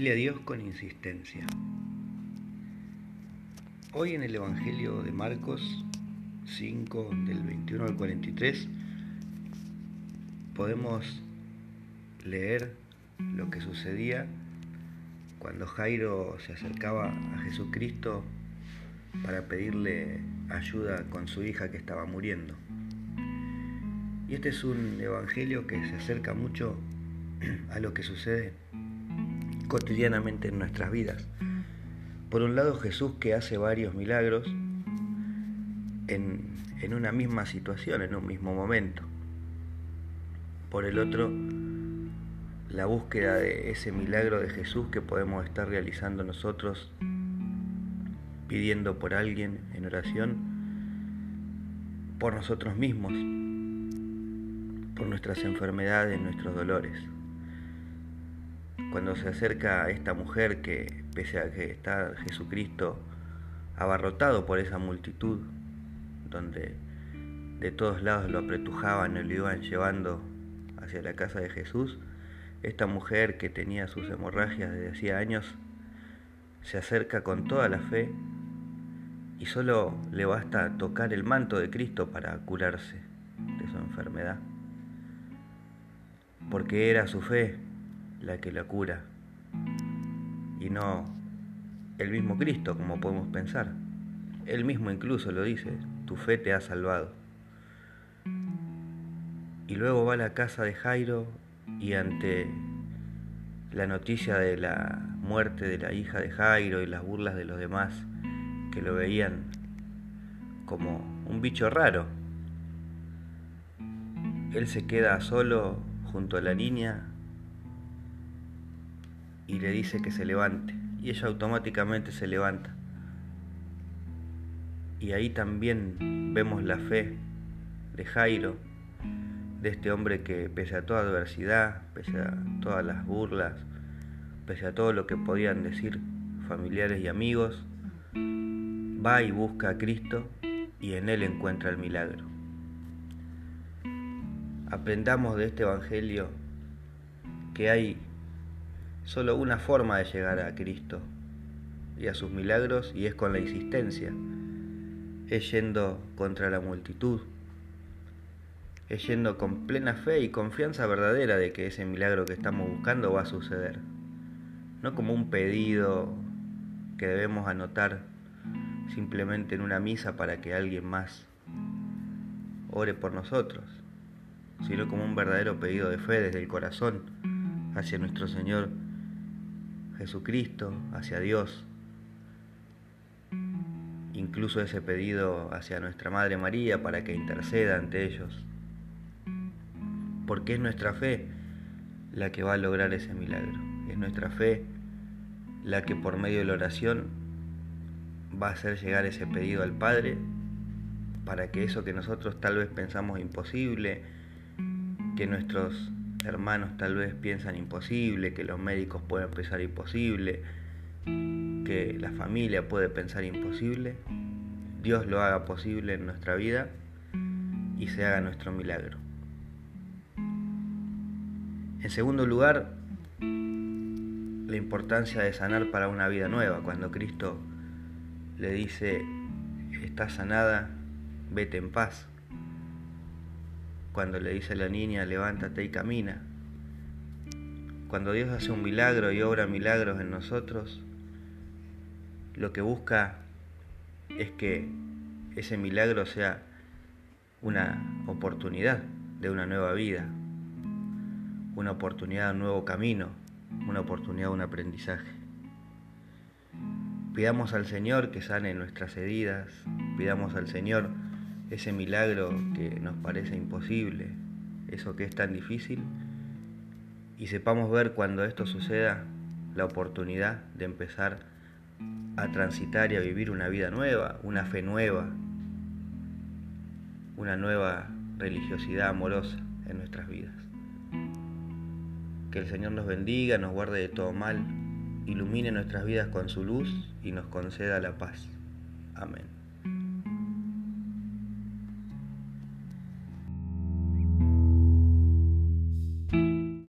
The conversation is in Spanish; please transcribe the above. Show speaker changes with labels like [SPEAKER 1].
[SPEAKER 1] Dile a Dios con insistencia. Hoy en el Evangelio de Marcos 5, del 21 al 43, podemos leer lo que sucedía cuando Jairo se acercaba a Jesucristo para pedirle ayuda con su hija que estaba muriendo. Y este es un evangelio que se acerca mucho a lo que sucede cotidianamente en nuestras vidas. Por un lado Jesús que hace varios milagros en, en una misma situación, en un mismo momento. Por el otro, la búsqueda de ese milagro de Jesús que podemos estar realizando nosotros pidiendo por alguien en oración, por nosotros mismos, por nuestras enfermedades, nuestros dolores cuando se acerca a esta mujer que, pese a que está Jesucristo abarrotado por esa multitud, donde de todos lados lo apretujaban y lo iban llevando hacia la casa de Jesús, esta mujer que tenía sus hemorragias desde hacía años, se acerca con toda la fe y solo le basta tocar el manto de Cristo para curarse de su enfermedad, porque era su fe la que la cura y no el mismo Cristo como podemos pensar. Él mismo incluso lo dice, tu fe te ha salvado. Y luego va a la casa de Jairo y ante la noticia de la muerte de la hija de Jairo y las burlas de los demás que lo veían como un bicho raro, él se queda solo junto a la niña y le dice que se levante. Y ella automáticamente se levanta. Y ahí también vemos la fe de Jairo, de este hombre que pese a toda adversidad, pese a todas las burlas, pese a todo lo que podían decir familiares y amigos, va y busca a Cristo y en Él encuentra el milagro. Aprendamos de este Evangelio que hay solo una forma de llegar a Cristo y a sus milagros y es con la insistencia, es yendo contra la multitud, es yendo con plena fe y confianza verdadera de que ese milagro que estamos buscando va a suceder, no como un pedido que debemos anotar simplemente en una misa para que alguien más ore por nosotros, sino como un verdadero pedido de fe desde el corazón hacia nuestro Señor Jesucristo, hacia Dios, incluso ese pedido hacia nuestra Madre María para que interceda ante ellos, porque es nuestra fe la que va a lograr ese milagro, es nuestra fe la que por medio de la oración va a hacer llegar ese pedido al Padre para que eso que nosotros tal vez pensamos imposible, que nuestros hermanos tal vez piensan imposible, que los médicos pueden pensar imposible, que la familia puede pensar imposible, Dios lo haga posible en nuestra vida y se haga nuestro milagro. En segundo lugar, la importancia de sanar para una vida nueva. Cuando Cristo le dice, estás sanada, vete en paz cuando le dice a la niña, levántate y camina. Cuando Dios hace un milagro y obra milagros en nosotros, lo que busca es que ese milagro sea una oportunidad de una nueva vida, una oportunidad de un nuevo camino, una oportunidad de un aprendizaje. Pidamos al Señor que sane nuestras heridas, pidamos al Señor ese milagro que nos parece imposible, eso que es tan difícil, y sepamos ver cuando esto suceda la oportunidad de empezar a transitar y a vivir una vida nueva, una fe nueva, una nueva religiosidad amorosa en nuestras vidas. Que el Señor nos bendiga, nos guarde de todo mal, ilumine nuestras vidas con su luz y nos conceda la paz. Amén.